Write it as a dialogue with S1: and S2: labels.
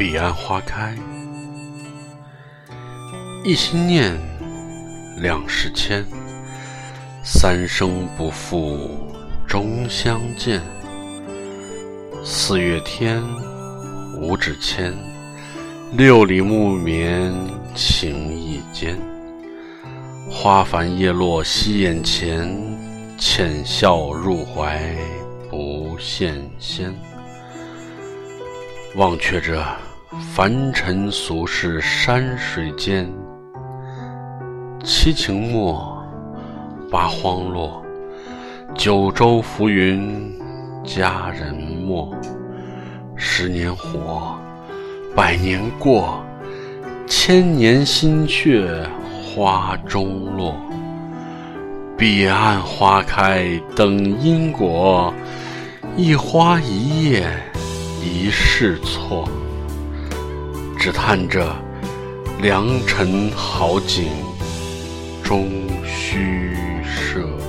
S1: 彼岸花开，一心念，两世牵，三生不负终相见。四月天，五指牵，六里木棉情意坚。花繁叶落夕眼前，浅笑入怀不羡仙。忘却这凡尘俗世山水间，七情墨，八荒落，九州浮云佳人没。十年活，百年过，千年心血花中落。彼岸花开等因果，一花一叶。一世错，只叹这良辰好景终虚设。